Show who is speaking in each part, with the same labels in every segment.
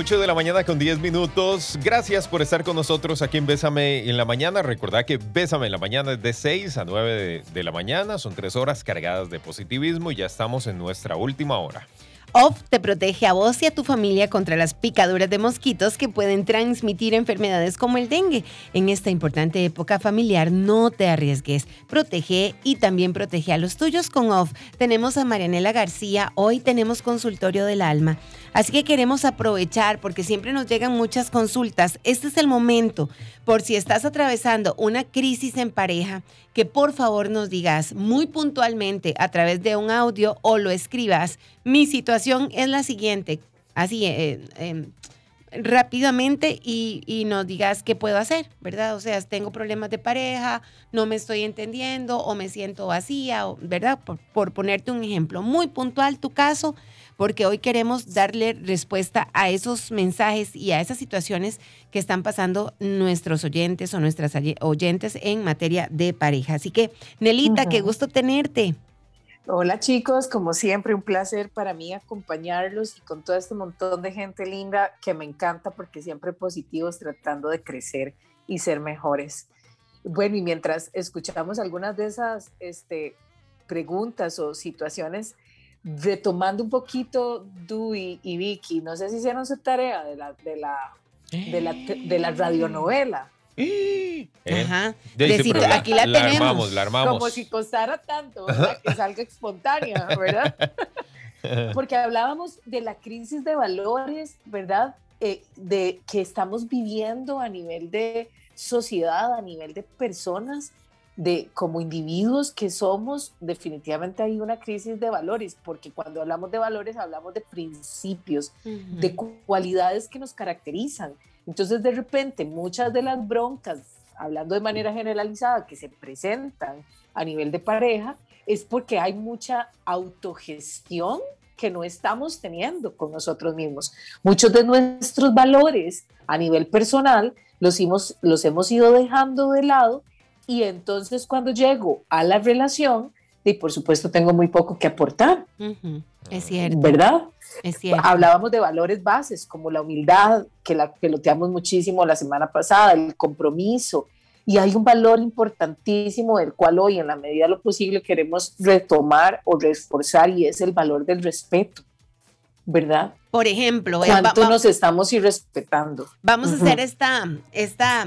Speaker 1: 8 de la mañana con 10 minutos. Gracias por estar con nosotros aquí en Bésame en la mañana. Recordad que Bésame en la mañana es de 6 a 9 de, la mañana. Son tres horas cargadas de positivismo y ya estamos en nuestra última hora.
Speaker 2: OFF te protege a vos y a tu familia contra las picaduras de mosquitos que pueden transmitir enfermedades como el dengue. En esta importante época familiar, no te arriesgues. Protege y también protege a los tuyos con OFF. Tenemos a Marianela García. Hoy tenemos consultorio del alma. Así que queremos aprovechar porque siempre nos llegan muchas consultas. Este es el momento. Por si estás atravesando una crisis en pareja, que por favor nos digas muy puntualmente a través de un audio o lo escribas. Mi situación es la siguiente. Así, eh, eh, rápidamente y, nos digas qué puedo hacer, ¿verdad? O sea, tengo problemas de pareja, no me estoy entendiendo o me siento vacía, ¿verdad? Por ponerte un ejemplo muy puntual tu caso porque hoy queremos darle respuesta a esos mensajes y a esas situaciones que están pasando nuestros oyentes o nuestras oyentes en materia de pareja. Así que, Nelita, qué gusto tenerte.
Speaker 3: Hola chicos, como siempre un placer para mí acompañarlos y con todo este montón de gente linda que me encanta porque siempre positivos tratando de crecer y ser mejores. Bueno, y mientras escuchamos algunas de esas este, preguntas o situaciones, retomando un poquito Du y, Vicky, no sé si hicieron su tarea de la, de la, de la, de la radionovela.
Speaker 2: ¿Eh? Ajá. aquí la, tenemos.
Speaker 1: Armamos, la armamos.
Speaker 3: Como si costara tanto, ¿verdad? Que salga espontánea, ¿verdad? Porque hablábamos de la crisis de valores, ¿verdad? Eh, de que estamos viviendo a nivel de sociedad, a nivel de personas, de como individuos que somos, definitivamente hay una crisis de valores, porque cuando hablamos de valores hablamos de principios, de cualidades que nos caracterizan. Entonces, de repente, muchas de las broncas, hablando de manera generalizada, que se presentan a nivel de pareja, es porque hay mucha autogestión que no estamos teniendo con nosotros mismos. Muchos de nuestros valores a nivel personal los hemos, los hemos ido dejando de lado y entonces cuando llego a la relación, y por supuesto tengo muy poco que aportar.
Speaker 2: Es cierto.
Speaker 3: ¿Verdad?
Speaker 2: Es cierto.
Speaker 3: Hablábamos de valores bases como la humildad, que la peloteamos muchísimo la semana pasada, el compromiso. Y hay un valor importantísimo del cual hoy, en la medida de lo posible, queremos retomar o reforzar y es el valor del respeto. ¿Verdad?
Speaker 2: Por ejemplo,
Speaker 3: eh, ¿cuánto nos estamos irrespetando?
Speaker 2: Vamos a hacer esta, esta Ah,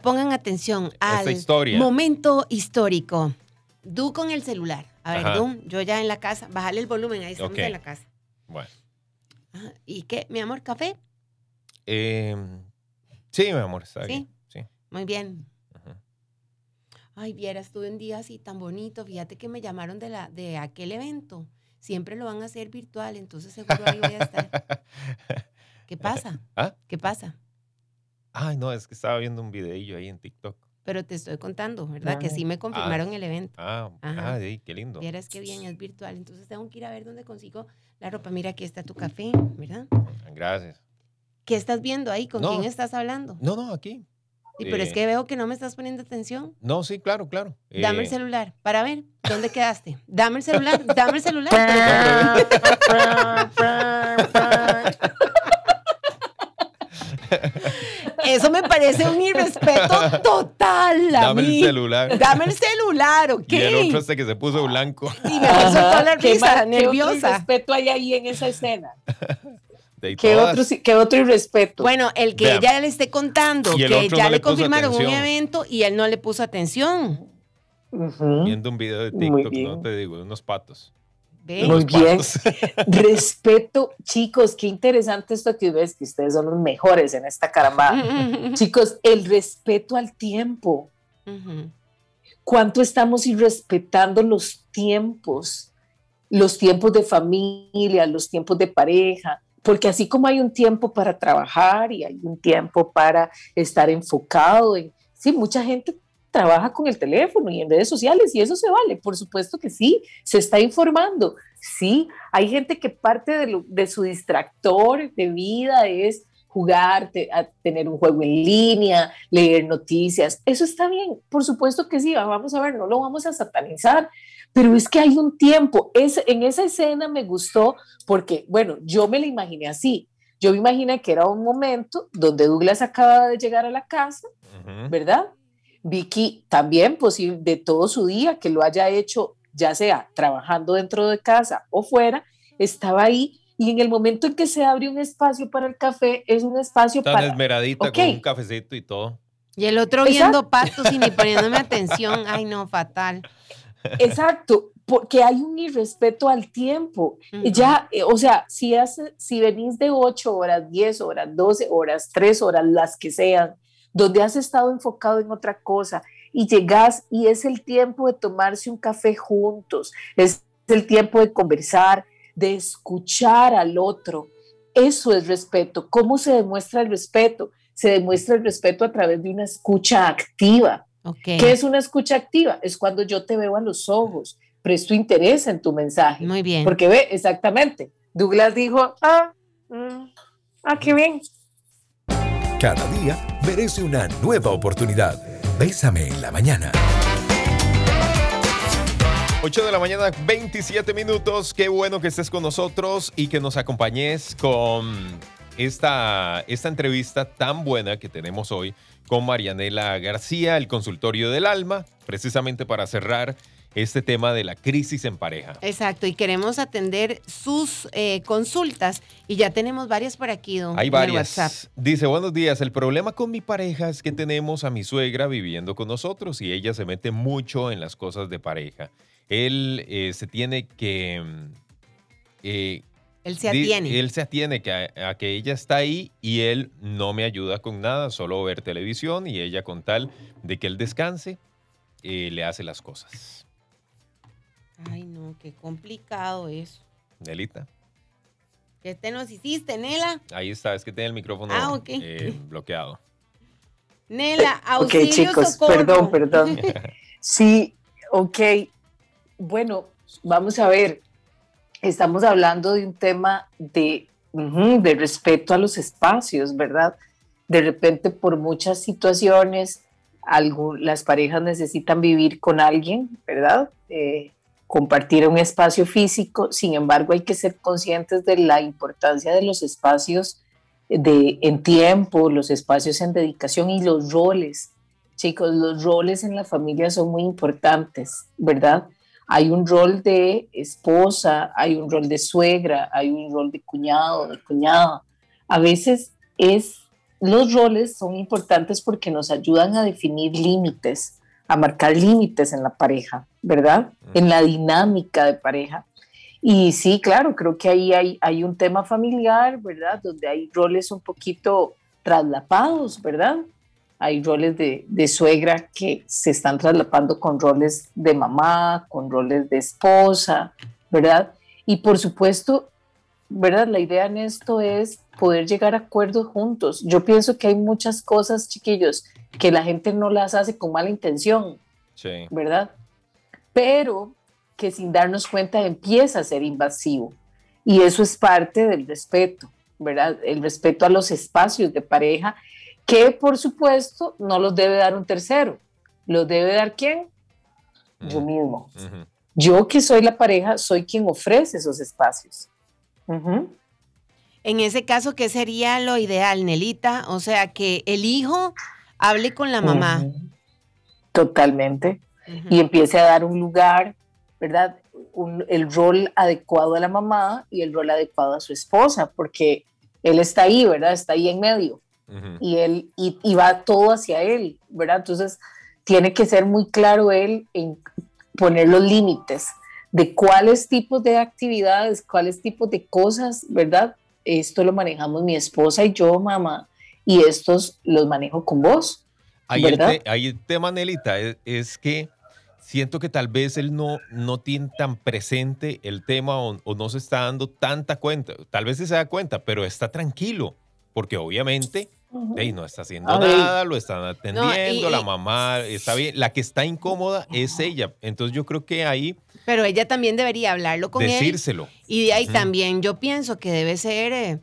Speaker 2: pongan atención al momento histórico. Du con el celular. A ver, Du, yo ya en la casa, bájale el volumen, ahí estamos en la casa.
Speaker 1: Bueno.
Speaker 2: ¿Y qué, mi amor, café?
Speaker 1: Em, sí, mi amor, está ¿Sí?
Speaker 2: Sí. Muy bien. Ay, vieras, estuve un día así tan bonito. Fíjate que me llamaron de, la, de aquel evento. Siempre lo van a hacer virtual, entonces seguro ahí voy a estar. ¿Qué pasa?
Speaker 1: ¿Ah?
Speaker 2: ¿Qué pasa?
Speaker 1: Ay, no, es que estaba viendo un videillo ahí en TikTok.
Speaker 2: Pero te estoy contando, ¿verdad? que sí me confirmaron
Speaker 1: ah,
Speaker 2: el evento.
Speaker 1: Ah, ah qué lindo.
Speaker 2: Vieras qué bien, es virtual. Entonces tengo que ir a ver dónde consigo la ropa. Mira, aquí está tu café, ¿verdad?
Speaker 1: Gracias.
Speaker 2: ¿Qué estás viendo ahí? ¿Con quién estás hablando?
Speaker 1: No, no, aquí.
Speaker 2: Y pero es eh, que veo que no me estás poniendo atención.
Speaker 1: No, sí, claro, claro.
Speaker 2: Dame el eh, celular para ver dónde quedaste. Dame el celular, dame el celular. Eso me parece un irrespeto total
Speaker 1: Dame el celular.
Speaker 2: Dame el celular, ¿ok?
Speaker 1: Y el otro este que se puso blanco.
Speaker 2: Y me puso toda la risa, nerviosa. ¿Qué
Speaker 3: irrespeto hay ahí en esa escena? ¿Qué otro, ¿Qué otro irrespeto?
Speaker 2: Bueno, el que ella le esté contando, que ya le, confirmaron un evento y él no le puso atención.
Speaker 1: Viendo un video de TikTok, no te digo, de unos patos.
Speaker 3: Muy bien. Respeto, chicos, qué interesante esto que ves, que ustedes son los mejores en esta caramba. chicos, el respeto al tiempo. ¿Cuánto estamos irrespetando los tiempos? Los tiempos de familia, los tiempos de pareja, porque así como hay un tiempo para trabajar y hay un tiempo para estar enfocado en, sí, mucha gente trabaja con el teléfono y en redes sociales y eso se vale, por supuesto que sí, se está informando, sí, hay gente que parte de, su distractor de vida es jugar, a tener un juego en línea, leer noticias, eso está bien, por supuesto que sí, vamos a ver, no lo vamos a satanizar, pero es que hay un tiempo, es, en esa escena me gustó porque, bueno, yo me la imaginé así, Yo me imaginé que era un momento donde Douglas acaba de llegar a la casa, ¿verdad? Vicky también, pues de todo su día, que lo haya hecho, ya sea trabajando dentro de casa o fuera, estaba ahí y en el momento en que se abre un espacio para el café, es un espacio
Speaker 1: Tan
Speaker 3: para...
Speaker 1: esmeradita con un cafecito y todo.
Speaker 2: Y el otro viendo patos y ni poniéndome atención. Ay, no, fatal.
Speaker 3: Exacto, porque hay un irrespeto al tiempo. Ya, eh, o sea, si, hace, si venís de 8 horas, 10 horas, 12 horas, 3 horas, las que sean, donde has estado enfocado en otra cosa y llegas y es el tiempo de tomarse un café juntos, es el tiempo de conversar, de escuchar al otro. Eso es respeto. ¿Cómo se demuestra el respeto? Se demuestra el respeto a través de una escucha activa. ¿Qué es una escucha activa? Es cuando yo te veo a los ojos, presto interés en tu mensaje.
Speaker 2: Muy bien.
Speaker 3: Porque ve, exactamente, Douglas dijo, ah, mm, ah, qué bien.
Speaker 4: Cada día merece una nueva oportunidad. Bésame en la mañana.
Speaker 1: 8 de la mañana, 27 minutos. Qué bueno que estés con nosotros y que nos acompañes con esta, esta entrevista tan buena que tenemos hoy con Marianela García, el consultorio del alma, precisamente para cerrar este tema de la crisis en pareja.
Speaker 2: Exacto, y queremos atender sus eh, consultas y ya tenemos varias por aquí, don
Speaker 1: Hay varias. Dice, buenos días, el problema con mi pareja es que tenemos a mi suegra viviendo con nosotros y ella se mete mucho en las cosas de pareja. Él eh, se tiene que... Mm,
Speaker 2: eh, él se atiene.
Speaker 1: Él se atiene que a, que ella está ahí y él no me ayuda con nada, solo ver televisión y ella con tal de que él descanse, le hace las cosas.
Speaker 2: Ay, no, qué complicado eso.
Speaker 1: Nelita.
Speaker 2: ¿Qué te nos hiciste, Nela?
Speaker 1: Ahí está, es que tiene el micrófono ah, eh, bloqueado.
Speaker 2: Nela, auxilio, Ok, chicos,
Speaker 3: perdón, perdón. sí, ok. Bueno, vamos a ver. Estamos hablando de un tema de, de respeto a los espacios, ¿verdad? De repente, por muchas situaciones, las parejas necesitan vivir con alguien, ¿verdad? Eh, compartir un espacio físico, sin embargo hay que ser conscientes de la importancia de los espacios de, en tiempo, los espacios en dedicación y los roles. Chicos, los roles en la familia son muy importantes, ¿verdad? Hay un rol de esposa, hay un rol de suegra, hay un rol de cuñado, de cuñada. A veces es, los roles son importantes porque nos ayudan a definir límites, a marcar límites en la pareja, ¿verdad? En la dinámica de pareja. Y sí, claro, creo que ahí hay, hay un tema familiar, ¿verdad? Donde hay roles un poquito traslapados, ¿verdad? Hay roles de, de, suegra que se están traslapando con roles de mamá, con roles de esposa, ¿verdad? Y por supuesto, ¿verdad? La idea en esto es poder llegar a acuerdos juntos. Yo pienso que hay muchas cosas, chiquillos, que la gente no las hace con mala intención, ¿verdad? Pero que sin darnos cuenta empieza a ser invasivo. Y eso es parte del respeto, ¿verdad? El respeto a los espacios de pareja, que por supuesto no los debe dar un tercero. ¿Los debe dar quién? Yo mismo. Yo que soy la pareja, soy quien ofrece esos espacios.
Speaker 2: En ese caso, ¿qué sería lo ideal, Nelita? O sea, que el hijo hable con la mamá.
Speaker 3: Totalmente. Y empiece a dar un lugar, ¿verdad? el rol adecuado a la mamá y el rol adecuado a su esposa, porque él está ahí, ¿verdad? Está ahí en medio. Y él, y, va todo hacia él, ¿verdad? Entonces, tiene que ser muy claro él en poner los límites de cuáles tipos de actividades, cuáles tipos de cosas, ¿verdad? Esto lo manejamos mi esposa y yo, mamá, y estos los manejo con vos.
Speaker 1: Ahí, el, tema, Nelita, es, que siento que tal vez él no, no tiene tan presente el tema o, no se está dando tanta cuenta. Tal vez se da cuenta, pero está tranquilo, porque obviamente no está haciendo nada, lo están atendiendo, la mamá está bien. La que está incómoda es ella. Entonces yo creo que ahí...
Speaker 2: Pero ella también debería hablarlo con
Speaker 1: él. Decírselo.
Speaker 2: Y de ahí también yo pienso que debe ser... Eh,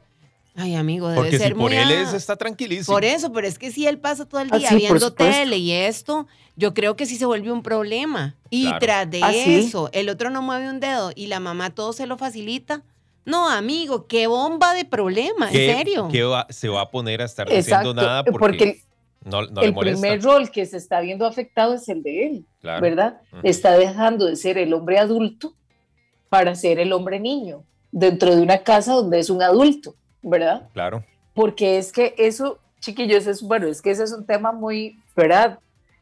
Speaker 2: Ay, amigo, debe
Speaker 1: Porque
Speaker 2: ser
Speaker 1: si por él es, está tranquilísimo.
Speaker 2: Por eso, pero es que si él pasa todo el día viendo tele y esto, yo creo que sí se vuelve un problema. Y tras de eso, el otro no mueve un dedo y la mamá todo se lo facilita. No, amigo, qué bomba de problema, en
Speaker 1: ¿Qué-
Speaker 2: serio.
Speaker 1: qué va- se va a poner a estar diciendo
Speaker 3: Exacto,
Speaker 1: nada porque, no, no le
Speaker 3: el
Speaker 1: molesta?
Speaker 3: primer rol que se está viendo afectado es el de él,
Speaker 1: Claro.
Speaker 3: ¿verdad? Está dejando de ser el hombre adulto para ser el hombre niño dentro de una casa donde es un adulto, ¿verdad?
Speaker 1: Claro.
Speaker 3: Porque es que eso, chiquillos, es bueno, es que ese es un tema muy, ¿verdad?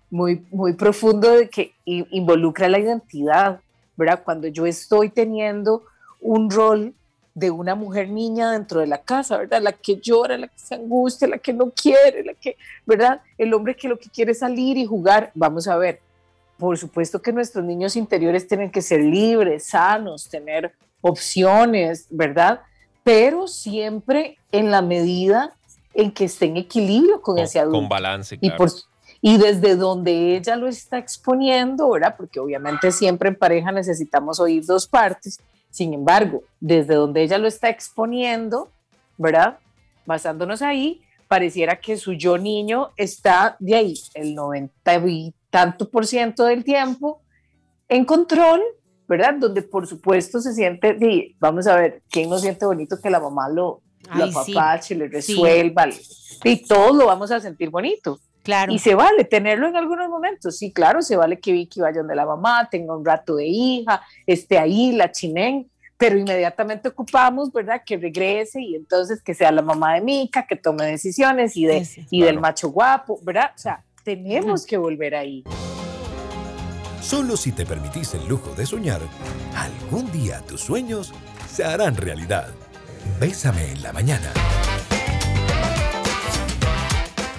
Speaker 3: Muy, muy profundo de que involucra la identidad, ¿verdad? Cuando yo estoy teniendo un rol de una mujer niña dentro de la casa, ¿verdad? La que llora, la que se angustia, la que no quiere, la que, ¿verdad? El hombre que lo que quiere es salir y jugar. Vamos a ver, por supuesto que nuestros niños interiores tienen que ser libres, sanos, tener opciones, ¿verdad? Pero siempre en la medida en que esté en equilibrio con,
Speaker 1: Con,
Speaker 3: ese adulto.
Speaker 1: con balance,
Speaker 3: Y,
Speaker 1: claro.
Speaker 3: por, y desde donde ella lo está exponiendo, ¿verdad? Porque obviamente siempre en pareja necesitamos oír dos partes. Sin embargo, desde donde ella lo está exponiendo, ¿verdad? Basándonos ahí, pareciera que su yo niño está de ahí, el 90 y tanto por ciento del tiempo en control, ¿verdad? Donde por supuesto se siente, di, vamos a ver, ¿quién no siente bonito que la mamá lo,
Speaker 2: Ay,
Speaker 3: la
Speaker 2: sí,
Speaker 3: papache, le
Speaker 2: sí.
Speaker 3: resuelva? Y todos lo vamos a sentir bonito.
Speaker 2: Claro.
Speaker 3: Y se vale tenerlo en algunos momentos. Sí, claro, se vale que Vicky vaya donde la mamá, tenga un rato de hija, esté ahí, la chinen, pero inmediatamente ocupamos, ¿verdad? Que regrese y entonces que sea la mamá de Mica, que tome decisiones y, de, y del macho guapo, ¿verdad? O sea, tenemos que volver ahí.
Speaker 4: Solo si te permitís el lujo de soñar, algún día tus sueños se harán realidad. Bésame en la mañana.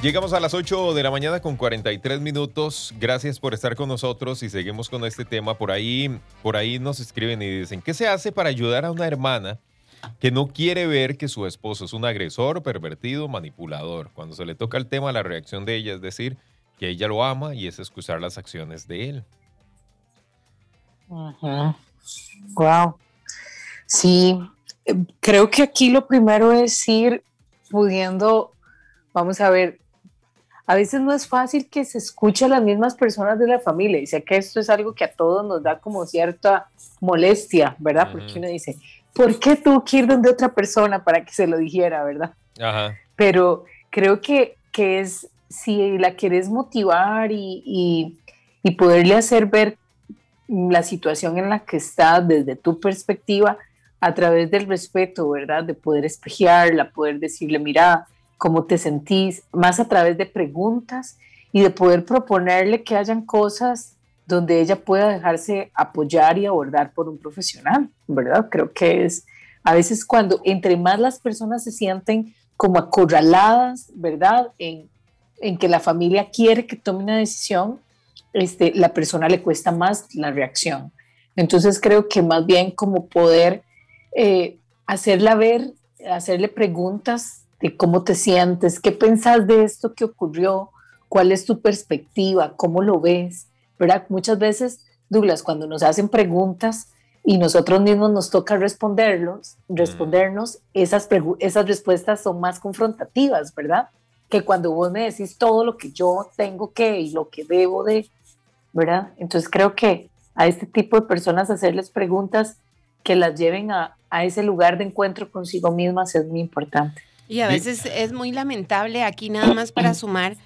Speaker 1: Llegamos a las 8 de la mañana con 43 minutos. Gracias por estar con nosotros y seguimos con este tema. Por ahí, por ahí nos escriben y dicen, ¿qué se hace para ayudar a una hermana que no quiere ver que su esposo es un agresor, pervertido, manipulador? Cuando se le toca el tema, la reacción de ella es decir que ella lo ama y es excusar las acciones de él.
Speaker 3: Wow. Sí, eh, creo que aquí lo primero es ir pudiendo, vamos a ver, a veces no es fácil que se escuche a las mismas personas de la familia y sé que esto es algo que a todos nos da como cierta molestia, ¿verdad? Porque uno dice, ¿por qué tuvo que ir donde otra persona para que se lo dijera, verdad?
Speaker 1: Ajá.
Speaker 3: pero creo que, que es, si la quieres motivar y, y, y poderle hacer ver la situación en la que está desde tu perspectiva, a través del respeto, ¿verdad? De poder espejearla, poder decirle, mira, cómo te sentís, más a través de preguntas y de poder proponerle que hayan cosas donde ella pueda dejarse apoyar y abordar por un profesional, ¿verdad? Creo que es a veces cuando entre más las personas se sienten como acorraladas, ¿verdad? En, que la familia quiere que tome una decisión, este, la persona le cuesta más la reacción. Entonces creo que más bien como poder eh, hacerla ver, hacerle preguntas de cómo te sientes, qué pensás de esto que ocurrió, cuál es tu perspectiva, cómo lo ves, ¿verdad? Muchas veces, Douglas, cuando nos hacen preguntas y nosotros mismos nos toca responderlos, respondernos, esas, esas respuestas son más confrontativas, ¿verdad? Que cuando vos me decís todo lo que yo tengo que y lo que debo de, ¿verdad? Entonces creo que a este tipo de personas hacerles preguntas que las lleven a, a ese lugar de encuentro consigo mismas es muy importante.
Speaker 2: Y a veces es muy lamentable aquí nada más para sumar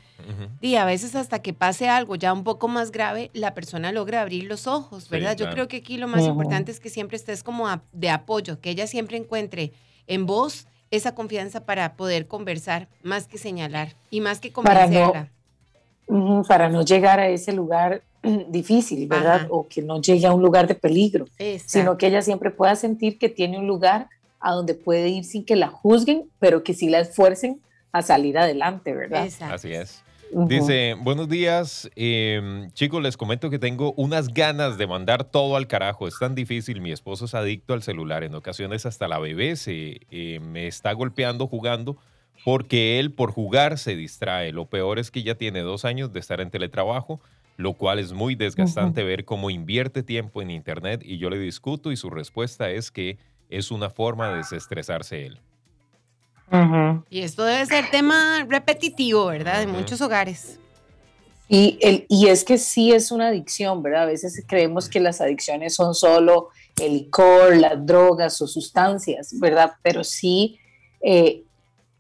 Speaker 2: y a veces hasta que pase algo ya un poco más grave, la persona logra abrir los ojos,
Speaker 1: Sí,
Speaker 2: ¿verdad? Yo creo que aquí lo más importante es que siempre estés como a- de apoyo, que ella siempre encuentre en vos esa confianza para poder conversar, más que señalar y más que
Speaker 3: Para no-
Speaker 2: convencerla.
Speaker 3: Para no llegar a ese lugar difícil, ¿verdad?
Speaker 2: Ajá.
Speaker 3: O que no llegue a un lugar de peligro.
Speaker 2: Exacto.
Speaker 3: sino que ella siempre pueda sentir que tiene un lugar a donde puede ir sin que la juzguen, pero que sí la esfuercen a salir adelante, ¿verdad?
Speaker 2: Exacto.
Speaker 1: Así es. Dice, buenos días, eh, chicos, les comento que tengo unas ganas de mandar todo al carajo. Es tan difícil, mi esposo es adicto al celular. En ocasiones hasta la bebé se, eh, me está golpeando jugando porque él por jugar se distrae. Lo peor es que ya tiene dos años de estar en teletrabajo, lo cual es muy desgastante ver cómo invierte tiempo en internet y yo le discuto y su respuesta es que es una forma de desestresarse él.
Speaker 2: Y esto debe ser tema repetitivo, ¿verdad? En muchos hogares.
Speaker 3: Y, el, y es que sí es una adicción, ¿verdad? A veces creemos que las adicciones son solo el licor, las drogas o sustancias, ¿verdad? Pero sí eh,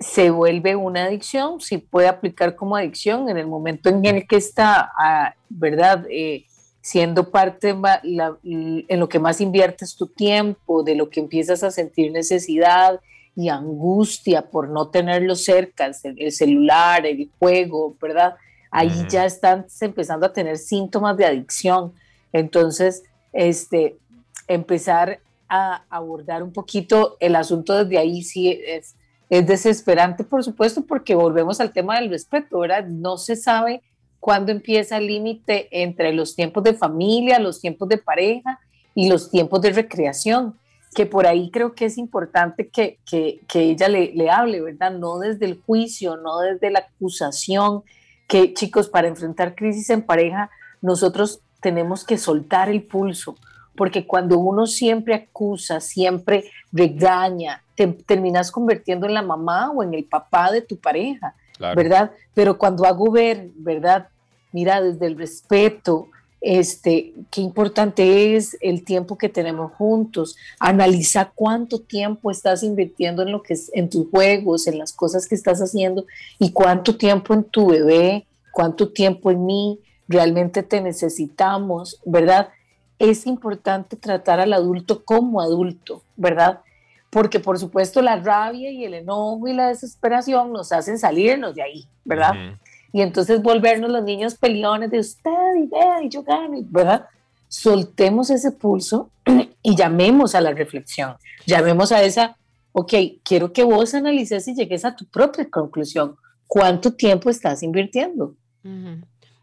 Speaker 3: se vuelve una adicción, sí puede aplicar como adicción en el momento en el que está, ah, ¿verdad? Eh, siendo parte en lo que más inviertes tu tiempo, de lo que empiezas a sentir necesidad y angustia por no tenerlo cerca, el, celular, el juego, ¿verdad? Ahí ya están empezando a tener síntomas de adicción. Entonces, este, empezar a abordar un poquito el asunto desde ahí sí es, es desesperante, por supuesto, porque volvemos al tema del respeto, ¿verdad? No se sabe cuándo empieza el límite entre los tiempos de familia, los tiempos de pareja y los tiempos de recreación, que por ahí creo que es importante que, que, que ella le, le, hable, ¿verdad? No desde el juicio, no desde la acusación, que chicos, para enfrentar crisis en pareja, nosotros tenemos que soltar el pulso, porque cuando uno siempre acusa, siempre regaña, te terminas convirtiendo en la mamá o en el papá de tu pareja, ¿verdad? Pero cuando hago ver, ¿verdad? Mira, desde el respeto, este, qué importante es el tiempo que tenemos juntos. Analiza cuánto tiempo estás invirtiendo en lo que es, en tus juegos, en las cosas que estás haciendo y cuánto tiempo en tu bebé, cuánto tiempo en mí. Realmente te necesitamos, ¿verdad? Es importante tratar al adulto como adulto, ¿verdad? Porque por supuesto la rabia y el enojo y la desesperación nos hacen salirnos de ahí, ¿verdad? y entonces volvernos los niños peleones de usted y vea y yo gano, ¿verdad? Soltemos ese pulso y llamemos a la reflexión, llamemos a esa, ok, quiero que vos analices y llegues a tu propia conclusión. ¿Cuánto tiempo estás invirtiendo?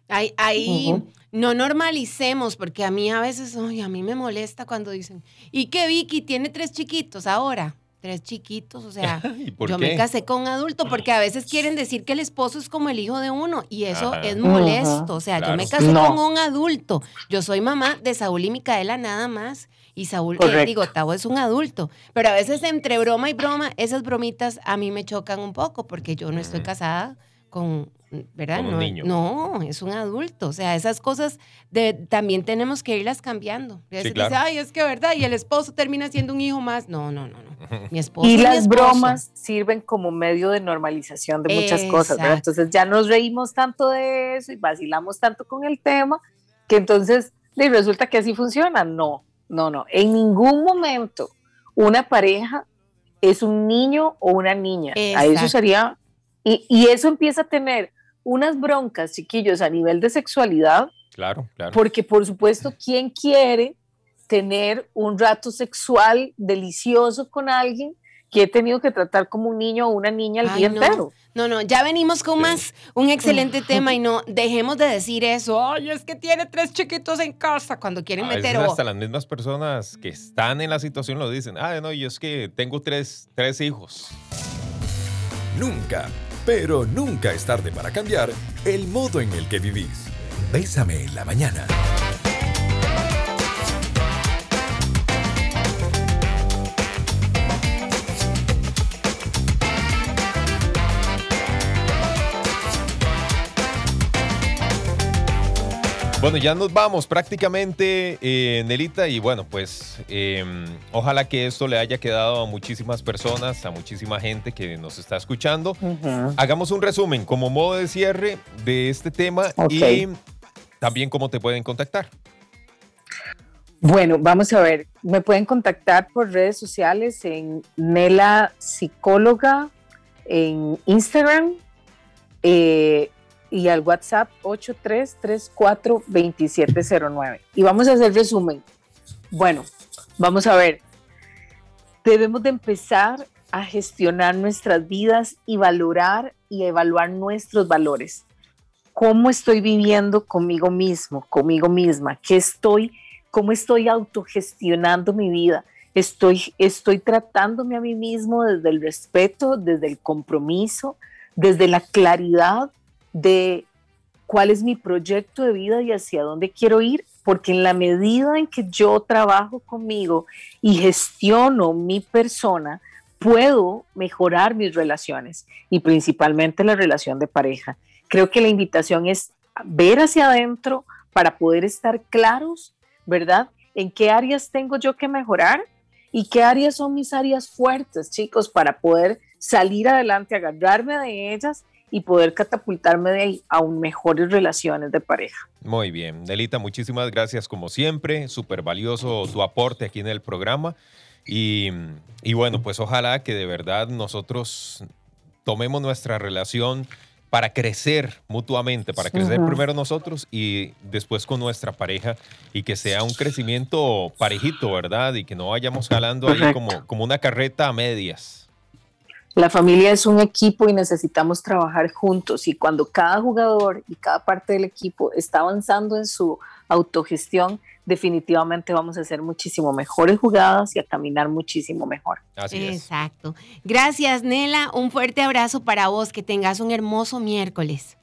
Speaker 2: Ahí, no normalicemos, porque a mí a veces, ay, a mí me molesta cuando dicen, ¿y que Vicky tiene tres chiquitos ahora? tres chiquitos, o sea, yo me casé con un adulto porque a veces quieren decir que el esposo es como el hijo de uno y eso es molesto, o sea, yo me casé con un adulto, yo soy mamá de Saúl y Micaela nada más y Saúl, eh, digo, Tavo es un adulto, pero a veces entre broma y broma, esas bromitas a mí me chocan un poco porque yo no estoy casada con ¿verdad? no, no, es un adulto. O sea, esas cosas de, también tenemos que irlas cambiando. Y dice, ay, es que verdad, y el esposo termina siendo un hijo más. No, no, no, no. Mi esposo.
Speaker 3: Y las bromas sirven como medio de normalización de muchas cosas, ¿verdad? Entonces ya nos reímos tanto de eso y vacilamos tanto con el tema que entonces resulta que así funciona. No, no, no. En ningún momento una pareja es un niño o una niña. A eso sería. Y, y eso empieza a tener unas broncas, chiquillos, a nivel de sexualidad.
Speaker 1: Claro, claro.
Speaker 3: Porque por supuesto, ¿quién quiere tener un rato sexual delicioso con alguien que he tenido que tratar como un niño o una niña el día
Speaker 2: no.
Speaker 3: entero?
Speaker 2: No, no, ya venimos con más, un excelente tema y no dejemos de decir eso. Ay, es que tiene tres chiquitos en casa cuando quieren
Speaker 1: a
Speaker 2: meter.
Speaker 1: Veces hasta las mismas personas que están en la situación lo dicen. Ah, no, yo es que tengo tres, tres hijos.
Speaker 4: Nunca pero nunca es tarde para cambiar el modo en el que vivís. Bésame en la mañana.
Speaker 1: Bueno, ya nos vamos prácticamente, eh, Nelita, y bueno, pues em, ojalá que esto le haya quedado a muchísimas personas, a muchísima gente que nos está escuchando. Hagamos un resumen como modo de cierre de este tema y también cómo te pueden contactar.
Speaker 3: Bueno, vamos a ver, me pueden contactar por redes sociales en Nela Psicóloga, en Instagram. Eh, y al WhatsApp 8334-2709. Y vamos a hacer resumen. Bueno, vamos a ver. Debemos de empezar a gestionar nuestras vidas y valorar y evaluar nuestros valores. ¿Cómo estoy viviendo conmigo mismo, conmigo misma? ¿Qué estoy, cómo estoy autogestionando mi vida? Estoy, estoy tratándome a mí mismo desde el respeto, desde el compromiso, desde la claridad de cuál es mi proyecto de vida y hacia dónde quiero ir, porque en la medida en que yo trabajo conmigo y gestiono mi persona, puedo mejorar mis relaciones y principalmente la relación de pareja. Creo que la invitación es ver hacia adentro para poder estar claros, ¿verdad? En qué áreas tengo yo que mejorar y qué áreas son mis áreas fuertes, chicos, para poder salir adelante, agarrarme de ellas y poder catapultarme de ahí a un mejores relaciones de pareja.
Speaker 1: Muy bien, Delita, muchísimas gracias como siempre, súper valioso tu aporte aquí en el programa y, y bueno, pues ojalá que de verdad nosotros tomemos nuestra relación para crecer mutuamente, para crecer primero nosotros y después con nuestra pareja y que sea un crecimiento parejito, ¿verdad? Y que no vayamos jalando ahí como, como una carreta a medias.
Speaker 3: La familia es un equipo y necesitamos trabajar juntos y cuando cada jugador y cada parte del equipo está avanzando en su autogestión, definitivamente vamos a hacer muchísimo mejores jugadas y a caminar muchísimo mejor.
Speaker 2: Así es. Exacto. Gracias, Nela. Un fuerte abrazo para vos. Que tengas un hermoso miércoles.